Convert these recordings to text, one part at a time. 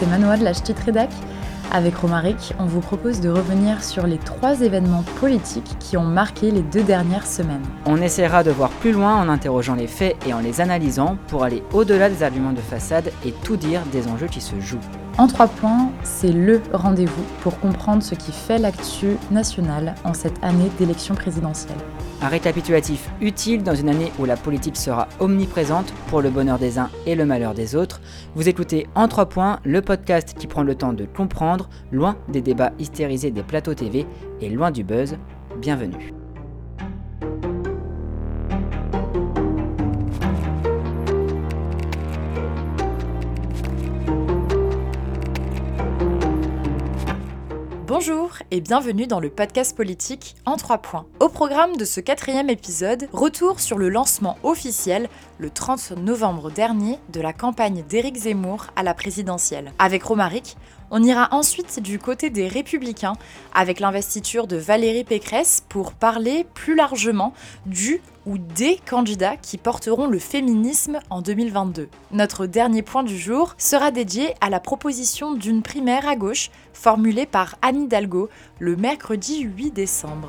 c'est Manoa de la Ch'tite Rédac. Avec Romaric, on vous propose de revenir sur les trois événements politiques qui ont marqué les deux dernières semaines. On essaiera de voir plus loin en interrogeant les faits et en les analysant pour aller au-delà des arguments de façade et tout dire des enjeux qui se jouent. En trois points, c'est le rendez-vous pour comprendre ce qui fait l'actu nationale en cette année d'élection présidentielle. Un récapitulatif utile dans une année où la politique sera omniprésente pour le bonheur des uns et le malheur des autres. Vous écoutez En 3 points, le podcast qui prend le temps de comprendre, loin des débats hystérisés des plateaux TV et loin du buzz. Bienvenue. Bonjour et bienvenue dans le podcast politique en trois points. Au programme de ce quatrième épisode, retour sur le lancement officiel le 30 novembre dernier de la campagne d'Éric Zemmour à la présidentielle. Avec Romaric, on ira ensuite du côté des républicains avec l'investiture de Valérie Pécresse pour parler plus largement du ou des candidats qui porteront le féminisme en 2022. Notre dernier point du jour sera dédié à la proposition d'une primaire à gauche formulée par Anne Hidalgo le mercredi 8 décembre.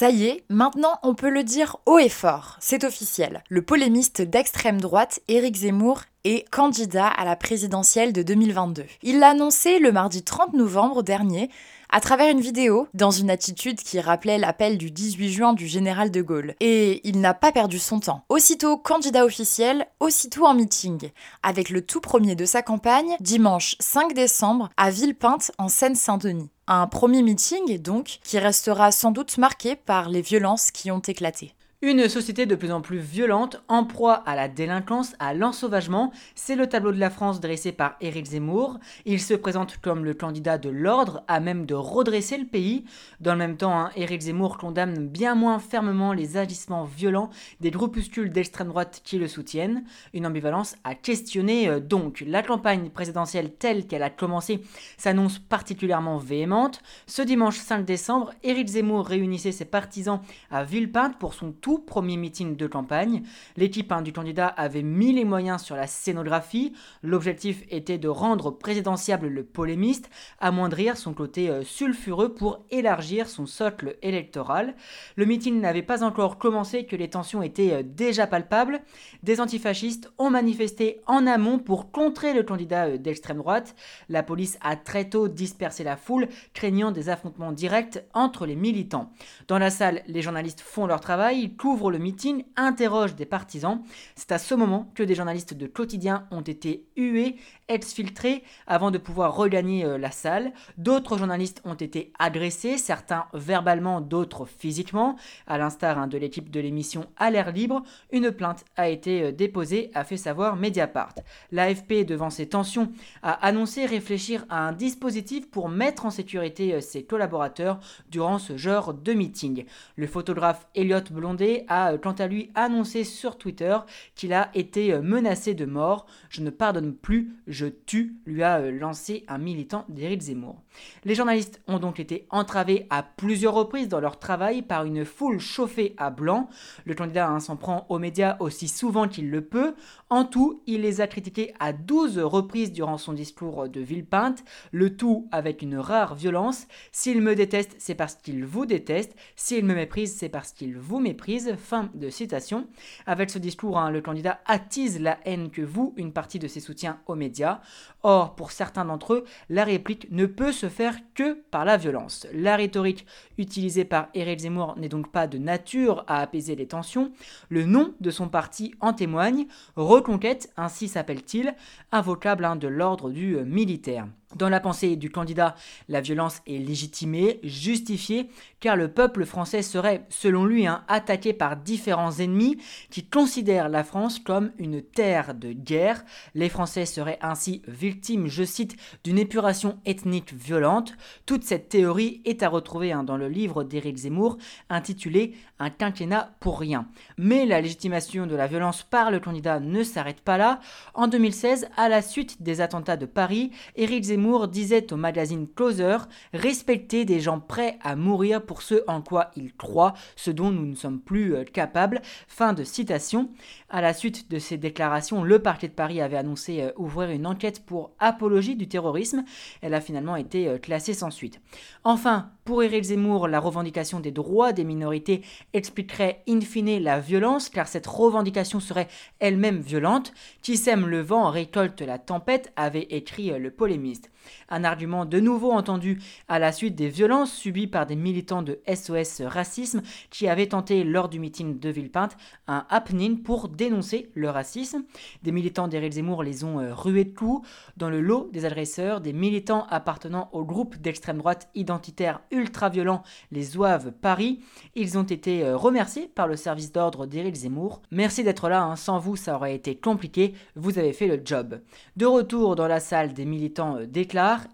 Ça y est, maintenant on peut le dire haut et fort, c'est officiel. Le polémiste d'extrême droite, Éric Zemmour, est candidat à la présidentielle de 2022. Il l'a annoncé le mardi 30 novembre dernier à travers une vidéo, dans une attitude qui rappelait l'appel du 18 juin du général de Gaulle. Et il n'a pas perdu son temps. Aussitôt candidat officiel, aussitôt en meeting, avec le tout premier de sa campagne, dimanche 5 décembre, à Villepinte, en Seine-Saint-Denis. Un premier meeting, donc, qui restera sans doute marqué par les violences qui ont éclaté. Une société de plus en plus violente, en proie à la délinquance, à l'ensauvagement, c'est le tableau de la France dressé par Éric Zemmour. Il se présente comme le candidat de l'ordre, à même de redresser le pays. Dans le même temps, hein, Éric Zemmour condamne bien moins fermement les agissements violents des groupuscules d'extrême droite qui le soutiennent. Une ambivalence à questionner euh, donc. La campagne présidentielle telle qu'elle a commencé s'annonce particulièrement véhémente. Ce dimanche 5 décembre, Éric Zemmour réunissait ses partisans à Villepinte pour son tour premier meeting de campagne. L'équipe hein, du candidat avait mis les moyens sur la scénographie. L'objectif était de rendre présidentiable le polémiste, amoindrir son côté euh, sulfureux pour élargir son socle électoral. Le meeting n'avait pas encore commencé que les tensions étaient euh, déjà palpables. Des antifascistes ont manifesté en amont pour contrer le candidat euh, d'extrême droite. La police a très tôt dispersé la foule, craignant des affrontements directs entre les militants. Dans la salle, les journalistes font leur travail, couvre le meeting, interroge des partisans. C'est à ce moment que des journalistes de quotidien ont été hués, exfiltrés, avant de pouvoir regagner euh, la salle. D'autres journalistes ont été agressés, certains verbalement, d'autres physiquement. À l'instar hein, de l'équipe de l'émission À l'air libre, une plainte a été euh, déposée, a fait savoir Mediapart. L'AFP, devant ces tensions, a annoncé réfléchir à un dispositif pour mettre en sécurité euh, ses collaborateurs durant ce genre de meeting. Le photographe Elliot Blondet a euh, quant à lui annoncé sur Twitter qu'il a été euh, menacé de mort. Je ne pardonne plus, je tue, lui a euh, lancé un militant d'Éric Zemmour. Les journalistes ont donc été entravés à plusieurs reprises dans leur travail par une foule chauffée à blanc. Le candidat hein, s'en prend aux médias aussi souvent qu'il le peut. En tout, il les a critiqués à 12 reprises durant son discours de Villepinte, le tout avec une rare violence. S'il me déteste, c'est parce qu'il vous déteste. S'il me méprise, c'est parce qu'il vous méprise. Fin de citation. Avec ce discours, hein, le candidat attise la haine que vous, une partie de ses soutiens aux médias. Or, pour certains d'entre eux, la réplique ne peut faire que par la violence. La rhétorique utilisée par Éric Zemmour n'est donc pas de nature à apaiser les tensions. Le nom de son parti en témoigne. Reconquête, ainsi s'appelle-t-il, invocable hein, de l'ordre du militaire. Dans la pensée du candidat, la violence est légitimée, justifiée, car le peuple français serait, selon lui, hein, attaqué par différents ennemis qui considèrent la France comme une terre de guerre. Les Français seraient ainsi victimes, je cite, d'une épuration ethnique violente. Toute cette théorie est à retrouver hein, dans le livre d'Éric Zemmour intitulé Un quinquennat pour rien. Mais la légitimation de la violence par le candidat ne s'arrête pas là. En 2016, à la suite des attentats de Paris, Éric Zemmour Disait au magazine Closer respecter des gens prêts à mourir pour ce en quoi ils croient, ce dont nous ne sommes plus euh, capables. Fin de citation. À la suite de ces déclarations, le parquet de Paris avait annoncé euh, ouvrir une enquête pour apologie du terrorisme. Elle a finalement été euh, classée sans suite. Enfin, pour Éric Zemmour, la revendication des droits des minorités expliquerait in fine la violence, car cette revendication serait elle-même violente. Qui sème le vent récolte la tempête, avait écrit le polémiste. Un argument de nouveau entendu à la suite des violences subies par des militants de SOS Racisme qui avaient tenté lors du meeting de Villepinte un happening pour dénoncer le racisme. Des militants d'Éric Zemmour les ont euh, rués de coups. Dans le lot des agresseurs, des militants appartenant au groupe d'extrême droite identitaire ultra-violent les Zouaves Paris. Ils ont été euh, remerciés par le service d'ordre d'Éric Zemmour. Merci d'être là, hein. sans vous ça aurait été compliqué, vous avez fait le job. De retour dans la salle des militants euh,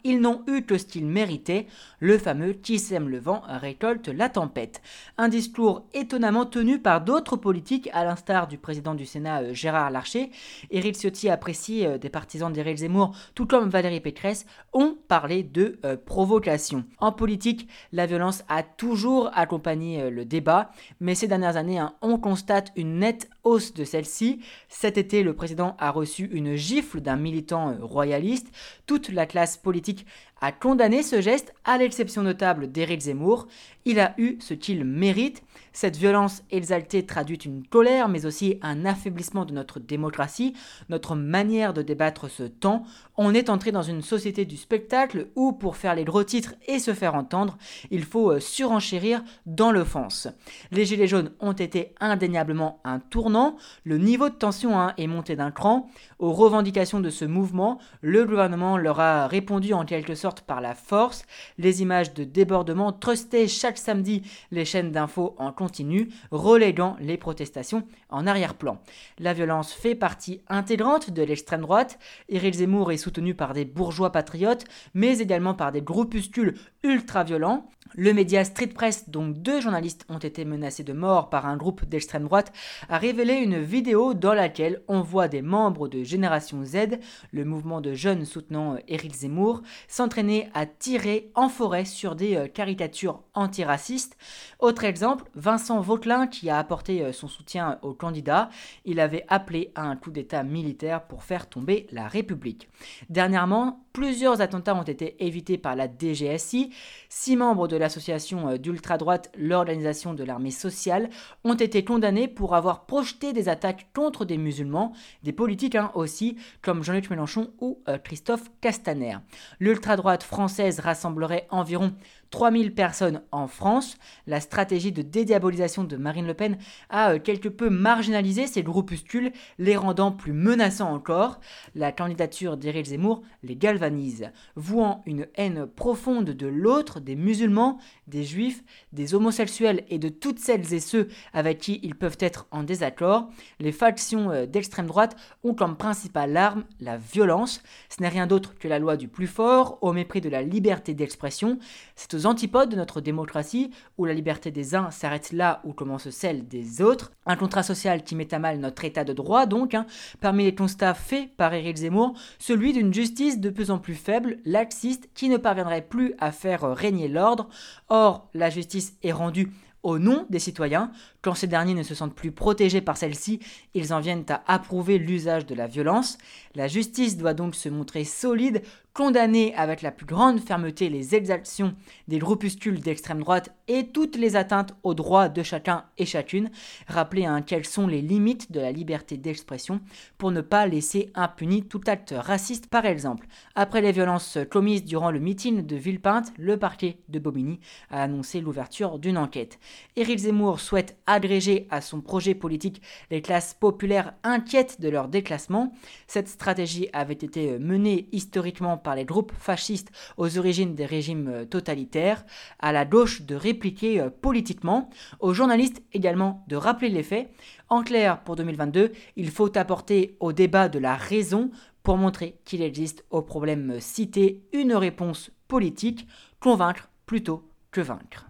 Ils n'ont eu que ce qu'ils méritaient, le fameux qui sème le vent récolte la tempête. Un discours étonnamment tenu par d'autres politiques, à l'instar du président du Sénat euh, Gérard Larcher. Éric Ciotti apprécie des partisans d'Éric Zemmour, tout comme Valérie Pécresse, ont parlé de provocation. En politique, la violence a toujours accompagné le débat, mais ces dernières années, hein, on constate une nette hausse de celle-ci. Cet été, le président a reçu une gifle d'un militant euh, royaliste. Toute la classe politique a condamné ce geste, à l'exception notable d'Éric Zemmour. Il a eu ce qu'il mérite. Cette violence exaltée traduit une colère, mais aussi un affaiblissement de notre démocratie, notre manière de débattre ce temps. On est entré dans une société du spectacle où, pour faire les gros titres et se faire entendre, il faut euh, surenchérir dans l'offense. Les Gilets jaunes ont été indéniablement un tournant. Le niveau de tension hein, est monté d'un cran. Aux revendications de ce mouvement, le gouvernement leur a répondu en quelque sorte par la force. Les images de débordement trustaient chaque samedi les chaînes d'infos en continu, reléguant les protestations en arrière-plan. La violence fait partie intégrante de l'extrême droite. Éric Zemmour est soutenu par des bourgeois patriotes, mais également par des groupuscules ultra-violents. Le média Street Press, dont deux journalistes ont été menacés de mort par un groupe d'extrême droite, a révélé une vidéo dans laquelle on voit des membres de Génération Z, le mouvement de jeunes soutenant Éric Zemmour, s'entraîner à tirer en forêt sur des euh, caricatures antiracistes. Autre exemple, Vincent Vauquelin qui a apporté euh, son soutien au candidat, il avait appelé à un coup d'État militaire pour faire tomber la République. Dernièrement, plusieurs attentats ont été évités par la DGSI. Six membres de l'association euh, d'ultra-droite, l'Organisation de l'armée sociale, ont été condamnés pour avoir projeté des attaques contre des musulmans, des politiques aussi, comme Jean-Luc Mélenchon ou Christophe Castaner. L'ultra-droite française rassemblerait environ 3000 personnes en France. La stratégie de dédiabolisation de Marine Le Pen a euh, quelque peu marginalisé ces groupuscules, les rendant plus menaçants encore. La candidature d'Éric Zemmour les galvanise, vouant une haine profonde de l'autre, des musulmans, des juifs, des homosexuels et de toutes celles et ceux avec qui ils peuvent être en désaccord. Les factions euh, d'extrême droite ont comme principale arme la violence. Ce n'est rien d'autre que la loi du plus fort, mépris de la liberté d'expression. C'est aux antipodes de notre démocratie, où la liberté des uns s'arrête là où commence celle des autres. Un contrat social qui met à mal notre état de droit, donc, hein. parmi les constats faits par Éric Zemmour, celui d'une justice de plus en plus faible, laxiste, qui ne parviendrait plus à faire régner l'ordre. Or, la justice est rendue au nom des citoyens. Quand ces derniers ne se sentent plus protégés par celle-ci, ils en viennent à approuver l'usage de la violence. La justice doit donc se montrer solide condamner avec la plus grande fermeté les exactions des groupuscules d'extrême droite et toutes les atteintes aux droits de chacun et chacune, rappeler hein, quelles sont les limites de la liberté d'expression pour ne pas laisser impuni tout acte raciste par exemple. Après les violences commises durant le meeting de Villepinte, le parquet de Bobigny a annoncé l'ouverture d'une enquête. Éric Zemmour souhaite agréger à son projet politique les classes populaires inquiètes de leur déclassement. Cette stratégie avait été menée historiquement par les groupes fascistes aux origines des régimes euh, totalitaires, à la gauche de répliquer euh, politiquement, aux journalistes également de rappeler les faits. En clair, pour 2022, il faut apporter au débat de la raison pour montrer qu'il existe aux problèmes cités une réponse politique, convaincre plutôt que vaincre.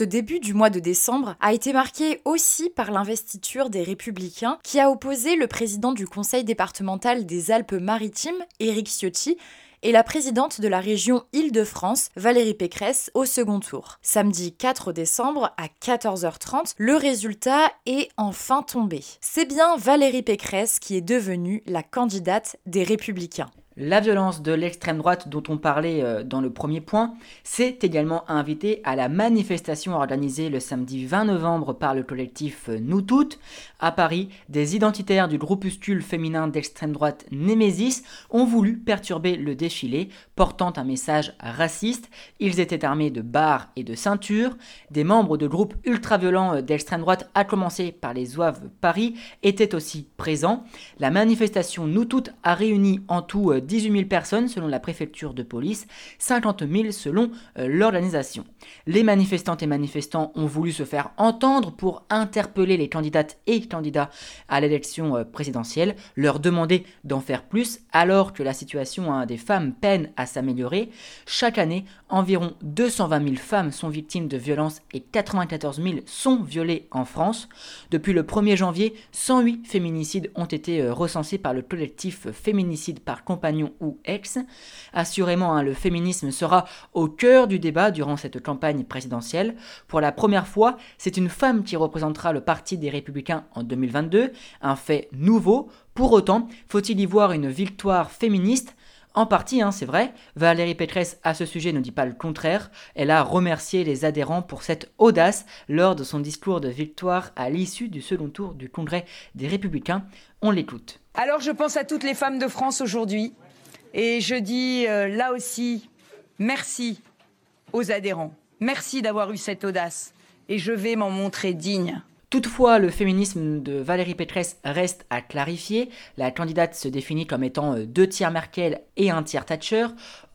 Ce début du mois de décembre a été marqué aussi par l'investiture des Républicains qui a opposé le président du conseil départemental des Alpes-Maritimes, Éric Ciotti, et la présidente de la région Île-de-France, Valérie Pécresse, au second tour. Samedi 4 décembre à 14h30, le résultat est enfin tombé. C'est bien Valérie Pécresse qui est devenue la candidate des Républicains. La violence de l'extrême droite dont on parlait euh, dans le premier point s'est également invitée à la manifestation organisée le samedi 20 novembre par le collectif euh, Nous Toutes. À Paris, des identitaires du groupuscule féminin d'extrême droite Némésis ont voulu perturber le défilé, portant un message raciste. Ils étaient armés de barres et de ceintures. Des membres de groupes ultra-violents euh, d'extrême droite, à commencer par les Zouaves Paris, étaient aussi présents. La manifestation Nous Toutes a réuni en tout 18 000 personnes selon la préfecture de police, 50 000 selon euh, l'organisation. Les manifestantes et manifestants ont voulu se faire entendre pour interpeller les candidates et candidats à l'élection euh, présidentielle, leur demander d'en faire plus alors que la situation des femmes peine à s'améliorer. Chaque année, environ 220 000 femmes sont victimes de violences et 94 000 sont violées en France. Depuis le 1er janvier, 108 féminicides ont été euh, recensés par le collectif Féminicide par compagnie ou ex. Assurément, hein, le féminisme sera au cœur du débat durant cette campagne présidentielle. Pour la première fois, c'est une femme qui représentera le Parti des Républicains en 2022, un fait nouveau. Pour autant, faut-il y voir une victoire féministe? En partie, hein, c'est vrai, Valérie Pécresse à ce sujet ne dit pas le contraire. Elle a remercié les adhérents pour cette audace lors de son discours de victoire à l'issue du second tour du Congrès des Républicains. On l'écoute. Alors je pense à toutes les femmes de France aujourd'hui et je dis euh, là aussi merci aux adhérents. Merci d'avoir eu cette audace. Et je vais m'en montrer digne. Toutefois, le féminisme de Valérie Pécresse reste à clarifier. La candidate se définit comme étant euh, deux tiers Merkel et un tiers Thatcher.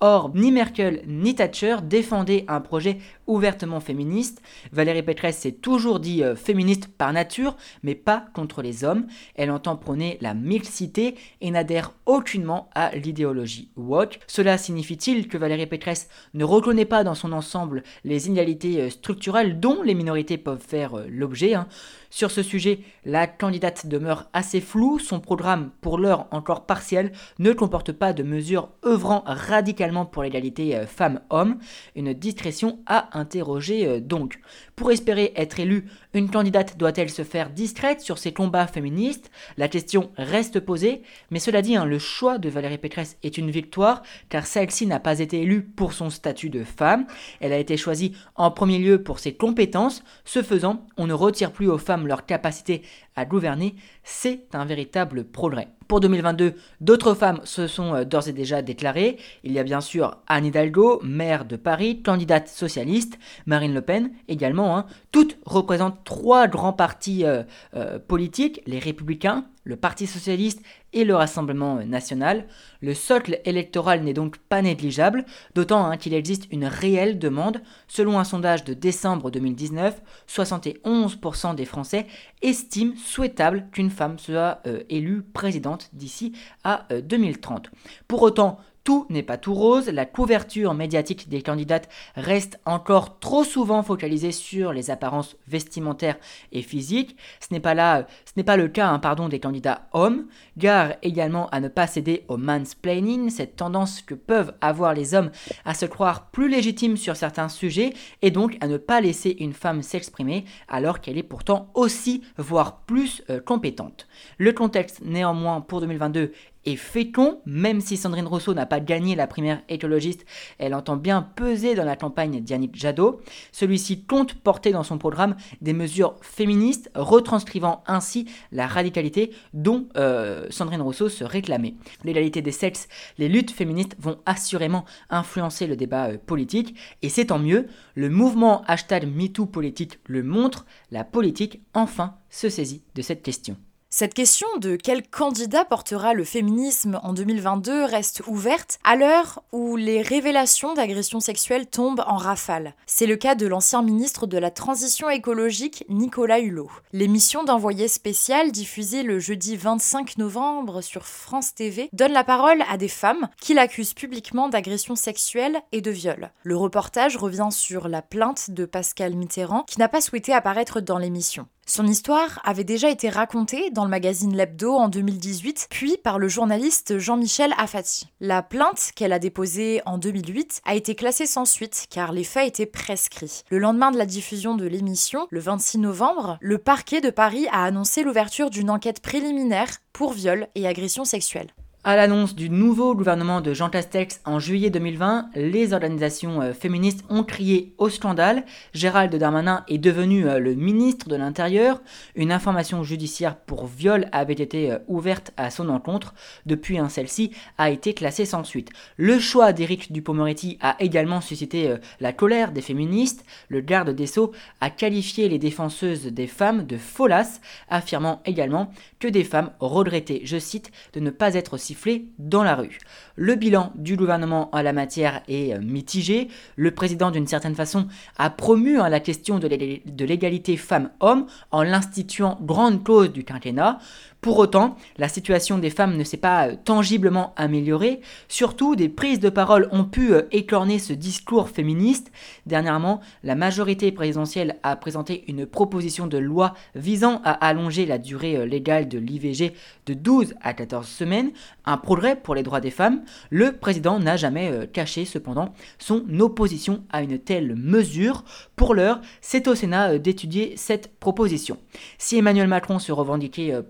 Or, ni Merkel ni Thatcher défendaient un projet ouvertement féministe. Valérie Pécresse s'est toujours dit euh, féministe par nature, mais pas contre les hommes. Elle entend prôner la mixité et n'adhère aucunement à l'idéologie woke. Cela signifie-t-il que Valérie Pécresse ne reconnaît pas dans son ensemble les inégalités euh, structurelles dont les minorités peuvent faire l'objet hein? Sur ce sujet, la candidate demeure assez floue, son programme, pour l'heure encore partiel, ne comporte pas de mesures œuvrant radicalement pour l'égalité euh, femmes-hommes, une discrétion à interroger euh, donc. Pour espérer être élue, une candidate doit-elle se faire discrète sur ses combats féministes? La question reste posée, mais cela dit, hein, le choix de Valérie Pécresse est une victoire, car celle-ci n'a pas été élue pour son statut de femme, elle a été choisie en premier lieu pour ses compétences, ce faisant, on ne retire plus aux femmes leur capacité à gouverner, c'est un véritable progrès. Pour 2022, d'autres femmes se sont euh, d'ores et déjà déclarées. Il y a bien sûr Anne Hidalgo, maire de Paris, candidate socialiste, Marine Le Pen également. Hein. Toutes représentent trois grands partis euh, euh, politiques, les républicains, le Parti socialiste et le Rassemblement national. Le socle électoral n'est donc pas négligeable, d'autant hein, qu'il existe une réelle demande. Selon un sondage de décembre 2019, 71% des Français estiment souhaitable qu'une femme soit euh, élue présidente d'ici à 2030. Euh, Pour autant, tout n'est pas tout rose, la couverture médiatique des candidates reste encore trop souvent focalisée sur les apparences vestimentaires et physiques. Ce n'est pas, le cas hein, pardon, des candidats hommes. Gare également à ne pas céder au mansplaining, cette tendance que peuvent avoir les hommes à se croire plus légitimes sur certains sujets et donc à ne pas laisser une femme s'exprimer alors qu'elle est pourtant aussi, voire plus euh, compétente. Le contexte néanmoins pour 2022 et fécond, même si Sandrine Rousseau n'a pas gagné la primaire écologiste, elle entend bien peser dans la campagne d'Yannick Jadot. Celui-ci compte porter dans son programme des mesures féministes, retranscrivant ainsi la radicalité dont euh, Sandrine Rousseau se réclamait. L'égalité des sexes, les luttes féministes vont assurément influencer le débat euh, politique, et c'est tant mieux, le mouvement hashtag MeToo politique le montre, la politique enfin se saisit de cette question. Cette question de quel candidat portera le féminisme en 2022 reste ouverte à l'heure où les révélations d'agressions sexuelles tombent en rafale. C'est le cas de l'ancien ministre de la Transition écologique Nicolas Hulot. L'émission d'envoyé spécial diffusée le jeudi 25 novembre sur France TV donne la parole à des femmes qui l'accusent publiquement d'agressions sexuelles et de viol. Le reportage revient sur la plainte de Pascal Mitterrand qui n'a pas souhaité apparaître dans l'émission. Son histoire avait déjà été racontée dans le magazine L'Hebdo en 2018, puis par le journaliste Jean-Michel Afati. La plainte qu'elle a déposée en 2008 a été classée sans suite car les faits étaient prescrits. Le lendemain de la diffusion de l'émission, le 26 novembre, le parquet de Paris a annoncé l'ouverture d'une enquête préliminaire pour viol et agression sexuelle. À l'annonce du nouveau gouvernement de Jean Castex en juillet 2020, les organisations euh, féministes ont crié au scandale. Gérald Darmanin est devenu euh, le ministre de l'Intérieur. Une information judiciaire pour viol avait été euh, ouverte à son encontre. Depuis, hein, celle-ci a été classée sans suite. Le choix d'Éric Dupond-Moretti a également suscité la colère des féministes. Le garde des Sceaux a qualifié les défenseuses des femmes de folasses, affirmant également que des femmes regrettaient, je cite, de ne pas être si dans la rue. Le bilan du gouvernement en la matière est euh, mitigé. Le président, d'une certaine façon, a promu hein, la question de l'égalité femmes-hommes en l'instituant grande cause du quinquennat. Pour autant, la situation des femmes ne s'est pas euh, tangiblement améliorée. Surtout, des prises de parole ont pu euh, écorner ce discours féministe. Dernièrement, la majorité présidentielle a présenté une proposition de loi visant à allonger la durée légale de l'IVG de 12 à 14 semaines, un progrès pour les droits des femmes, le président n'a jamais euh, caché cependant son opposition à une telle mesure. Pour l'heure, c'est au Sénat euh, d'étudier cette proposition. Si Emmanuel Macron se revendiquait euh,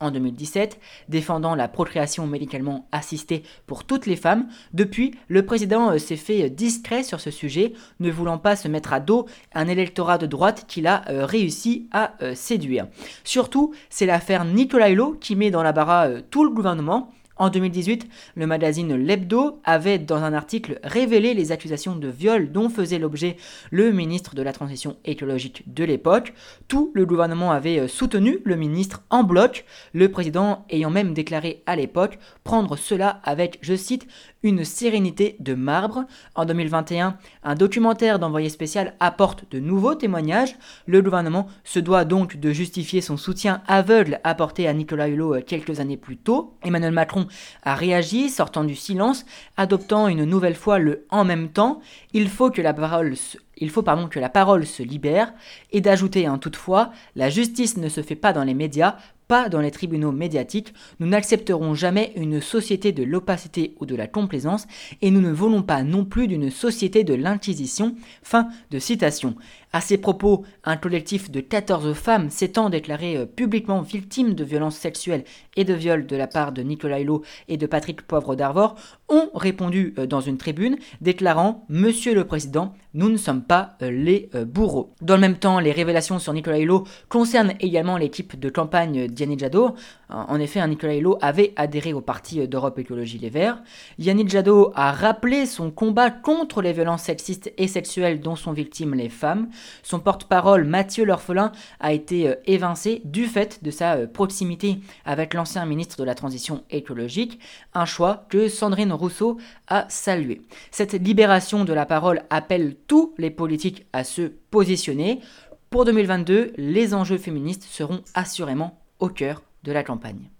en 2017, défendant la procréation médicalement assistée pour toutes les femmes, depuis, le président s'est fait discret sur ce sujet, ne voulant pas se mettre à dos un électorat de droite qu'il a réussi à séduire. Surtout, c'est l'affaire Nicolas Hulot qui met dans la bara tout le gouvernement, en 2018, le magazine L'Hebdo avait, dans un article, révélé les accusations de viol dont faisait l'objet le ministre de la Transition écologique de l'époque. Tout le gouvernement avait euh, soutenu le ministre en bloc, le président ayant même déclaré à l'époque prendre cela avec, je cite, une sérénité de marbre. En 2021, un documentaire d'envoyé spécial apporte de nouveaux témoignages. Le gouvernement se doit donc de justifier son soutien aveugle apporté à Nicolas Hulot euh, quelques années plus tôt. Emmanuel Macron a réagi, sortant du silence, adoptant une nouvelle fois le en même temps. Il faut que la parole se il faut pardon que la parole se libère et d'ajouter un toutefois, la justice ne se fait pas dans les médias, pas dans les tribunaux médiatiques, nous n'accepterons jamais une société de l'opacité ou de la complaisance, et nous ne voulons pas non plus d'une société de l'inquisition. Fin de citation. À ces propos, un collectif de 14 femmes s'étant déclaré euh, publiquement victimes de violences sexuelles et de viols de la part de Nicolas Hulot et de Patrick Poivre d'Arvor ont répondu euh, dans une tribune déclarant Monsieur le Président, nous ne sommes pas euh, les bourreaux. Dans le même temps, les révélations sur Nicolas Hulot concernent également l'équipe de campagne Yannick Jadot. En effet, Nicolas Hulot avait adhéré au parti d'Europe Écologie Les Verts. Yannick Jadot a rappelé son combat contre les violences sexistes et sexuelles dont sont victimes les femmes. Son porte-parole, Mathieu L'Orphelin, a été euh, évincé du fait de sa euh, proximité avec l'ancien ministre de la Transition écologique, un choix que Sandrine Rousseau a salué. Cette libération de la parole appelle tous les politiques à se positionner. Pour 2022, les enjeux féministes seront assurément au cœur de la campagne.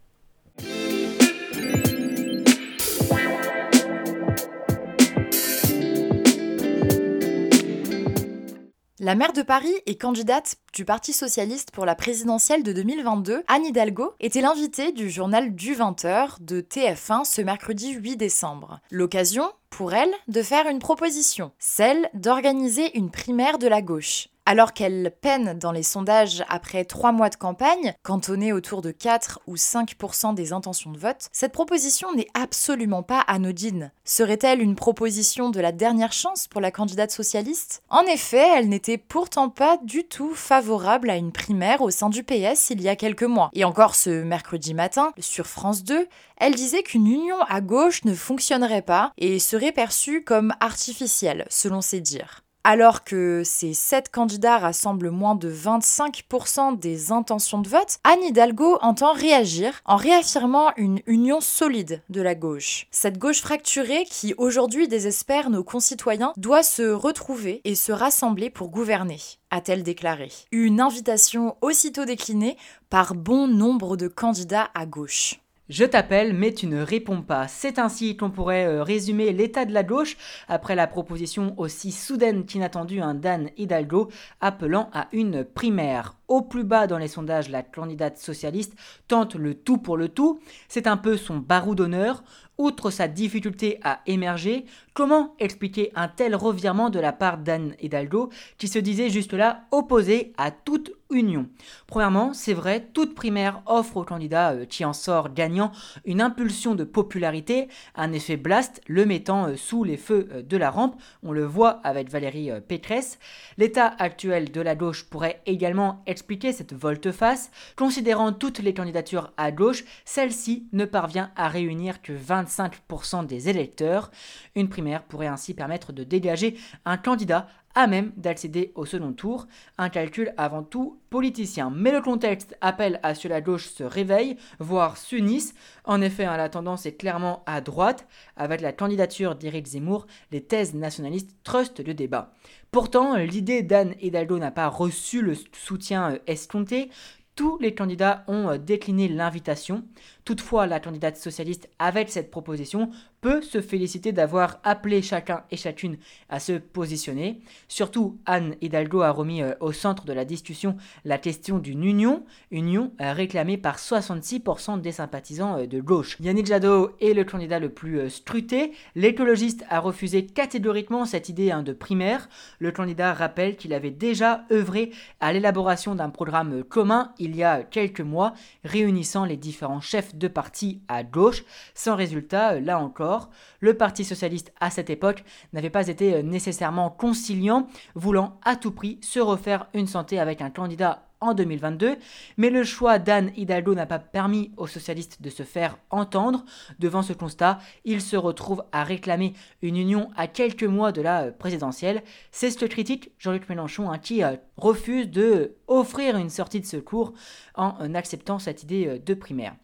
La maire de Paris et candidate du Parti socialiste pour la présidentielle de 2022, Anne Hidalgo, était l'invitée du journal du 20h de TF1 ce mercredi 8 décembre. L'occasion, pour elle, de faire une proposition, celle d'organiser une primaire de la gauche. Alors qu'elle peine dans les sondages après trois mois de campagne, cantonnée autour de 4 ou 5% des intentions de vote, cette proposition n'est absolument pas anodine. Serait-elle une proposition de la dernière chance pour la candidate socialiste? En effet, elle n'était pourtant pas du tout favorable à une primaire au sein du PS il y a quelques mois. Et encore ce mercredi matin, sur France 2, elle disait qu'une union à gauche ne fonctionnerait pas et serait perçue comme artificielle, selon ses dires. Alors que ces sept candidats rassemblent moins de 25% des intentions de vote, Anne Hidalgo entend réagir en réaffirmant une union solide de la gauche. Cette gauche fracturée qui aujourd'hui désespère nos concitoyens doit se retrouver et se rassembler pour gouverner, a-t-elle déclaré. Une invitation aussitôt déclinée par bon nombre de candidats à gauche. Je t'appelle, mais tu ne réponds pas. C'est ainsi qu'on pourrait euh, résumer l'état de la gauche après la proposition aussi soudaine qu'inattendue d'un Dan Hidalgo appelant à une primaire. Au plus bas dans les sondages, la candidate socialiste tente le tout pour le tout. C'est un peu son barou d'honneur. Outre sa difficulté à émerger, comment expliquer un tel revirement de la part d'Anne Hidalgo qui se disait juste là opposé à toute union? Premièrement, c'est vrai, toute primaire offre au candidat euh, qui en sort gagnant une impulsion de popularité, un effet blast le mettant euh, sous les feux euh, de la rampe. On le voit avec Valérie Pécresse. L'état actuel de la gauche pourrait également expliquer cette volte-face. Considérant toutes les candidatures à gauche, celle-ci ne parvient à réunir que 25 5% des électeurs. Une primaire pourrait ainsi permettre de dégager un candidat à même d'accéder au second tour, un calcul avant tout politicien. Mais le contexte appelle à ce que la gauche se réveille, voire s'unisse. En effet, hein, la tendance est clairement à droite. Avec la candidature d'Éric Zemmour, les thèses nationalistes trustent le débat. Pourtant, l'idée d'Anne Hidalgo n'a pas reçu le soutien euh, escompté. Tous les candidats ont euh, décliné l'invitation. Toutefois, la candidate socialiste, avec cette proposition, peut se féliciter d'avoir appelé chacun et chacune à se positionner. Surtout, Anne Hidalgo a remis euh, au centre de la discussion la question d'une union, union euh, réclamée par 66% des sympathisants de gauche. Yannick Jadot est le candidat le plus scruté. L'écologiste a refusé catégoriquement cette idée hein, de primaire. Le candidat rappelle qu'il avait déjà œuvré à l'élaboration d'un programme commun il y a quelques mois, réunissant les différents chefs de parti à gauche. Sans résultat, là encore, le Parti socialiste à cette époque n'avait pas été nécessairement conciliant, voulant à tout prix se refaire une santé avec un candidat en 2022, mais le choix d'Anne Hidalgo n'a pas permis aux socialistes de se faire entendre. Devant ce constat, ils se retrouvent à réclamer une union à quelques mois de la présidentielle. C'est ce que critique Jean-Luc Mélenchon hein, qui euh, refuse de offrir une sortie de secours en euh, acceptant cette idée euh, de primaire.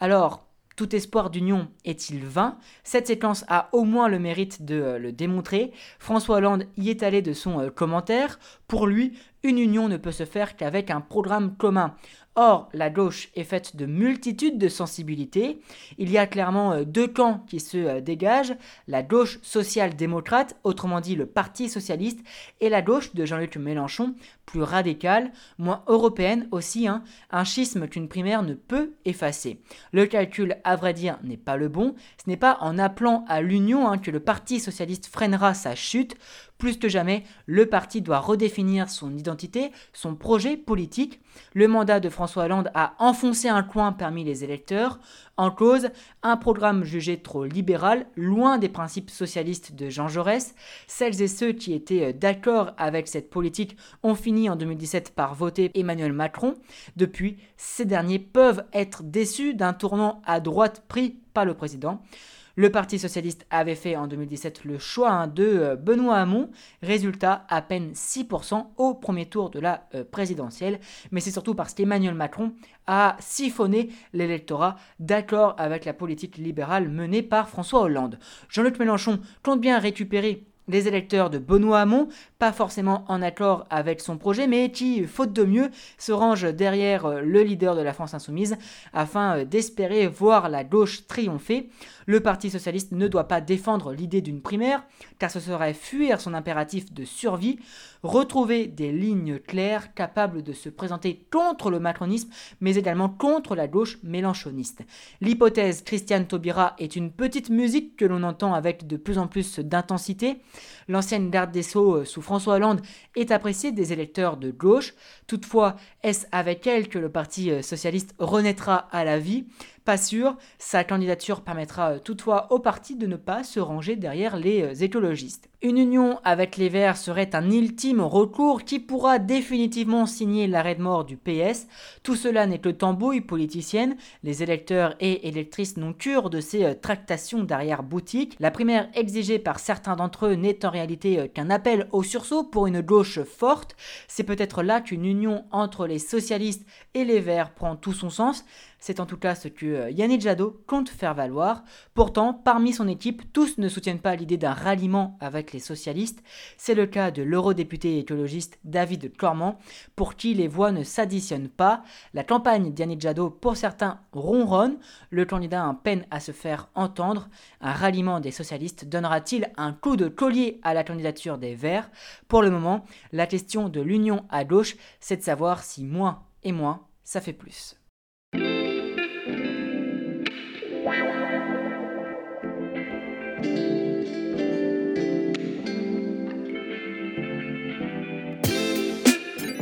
Alors, tout espoir d'union est-il vain? Cette séquence a au moins le mérite de euh, le démontrer. François Hollande y est allé de son euh, commentaire. Pour lui, une union ne peut se faire qu'avec un programme commun. Or, la gauche est faite de multitudes de sensibilités. Il y a clairement euh, deux camps qui se euh, dégagent, la gauche social-démocrate, autrement dit le Parti socialiste, et la gauche de Jean-Luc Mélenchon, plus radicale, moins européenne aussi, hein, un schisme qu'une primaire ne peut effacer. Le calcul, à vrai dire, n'est pas le bon. Ce n'est pas en appelant à l'union hein, que le Parti socialiste freinera sa chute. Plus que jamais, le parti doit redéfinir son identité, son projet politique. Le mandat de François Hollande a enfoncé un coin parmi les électeurs. En cause, un programme jugé trop libéral, loin des principes socialistes de Jean Jaurès. Celles et ceux qui étaient d'accord avec cette politique ont fini en 2017 par voter Emmanuel Macron. Depuis, ces derniers peuvent être déçus d'un tournant à droite pris par le président. Le Parti socialiste avait fait en 2017 le choix hein, de euh, Benoît Hamon. Résultat, à peine 6% au premier tour de la euh, présidentielle. Mais c'est surtout parce qu'Emmanuel Macron a siphonné l'électorat avec la politique libérale menée par François Hollande. Jean-Luc Mélenchon compte bien récupérer les électeurs de Benoît Hamon, pas forcément en accord avec son projet, mais qui, faute de mieux, se rangent derrière euh, le leader de la France insoumise afin d'espérer voir la gauche triompher. Le Parti socialiste ne doit pas défendre l'idée d'une primaire, car ce serait fuir son impératif de survie, retrouver des lignes claires capables de se présenter contre le macronisme, mais également contre la gauche mélanchoniste. L'hypothèse Christiane Taubira est une petite musique que l'on entend avec de plus en plus d'intensité. L'ancienne garde des Sceaux euh, sous François Hollande est appréciée des électeurs de gauche. Toutefois, est-ce avec elle que le Parti euh, socialiste renaîtra à la vie? Pas sûr. Sa candidature permettra euh, toutefois au parti de ne pas se ranger derrière les euh, écologistes. Une union avec les Verts serait un ultime recours qui pourra définitivement signer l'arrêt de mort du PS. Tout cela n'est que tambouille politicienne. Les électeurs et électrices n'ont cure de ces euh, tractations d'arrière-boutique. La primaire exigée par certains d'entre eux n'est en réalité qu'un appel au sursaut pour une gauche forte. C'est peut-être là qu'une union entre les socialistes et les Verts prend tout son sens. C'est en tout cas ce que euh, Yannick Jadot compte faire valoir. Pourtant, parmi son équipe, tous ne soutiennent pas l'idée d'un ralliement avec les socialistes. C'est le cas de l'eurodéputé écologiste David Cormand, pour qui les voix ne s'additionnent pas. La campagne d'Yannick Jadot, pour certains, ronronne. Le candidat a peine à se faire entendre. Un ralliement des socialistes donnera-t-il un coup de collier à la candidature des Verts? Pour le moment, la question de l'union à gauche, c'est de savoir si moins et moins, ça fait plus.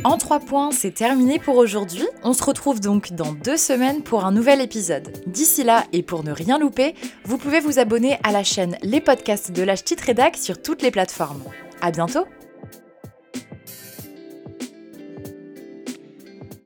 En trois points, c'est terminé pour aujourd'hui. On se retrouve donc dans deux semaines pour un nouvel épisode. D'ici là, et pour ne rien louper, vous pouvez vous abonner à la chaîne Les Podcasts de Rédac sur toutes les plateformes. À bientôt!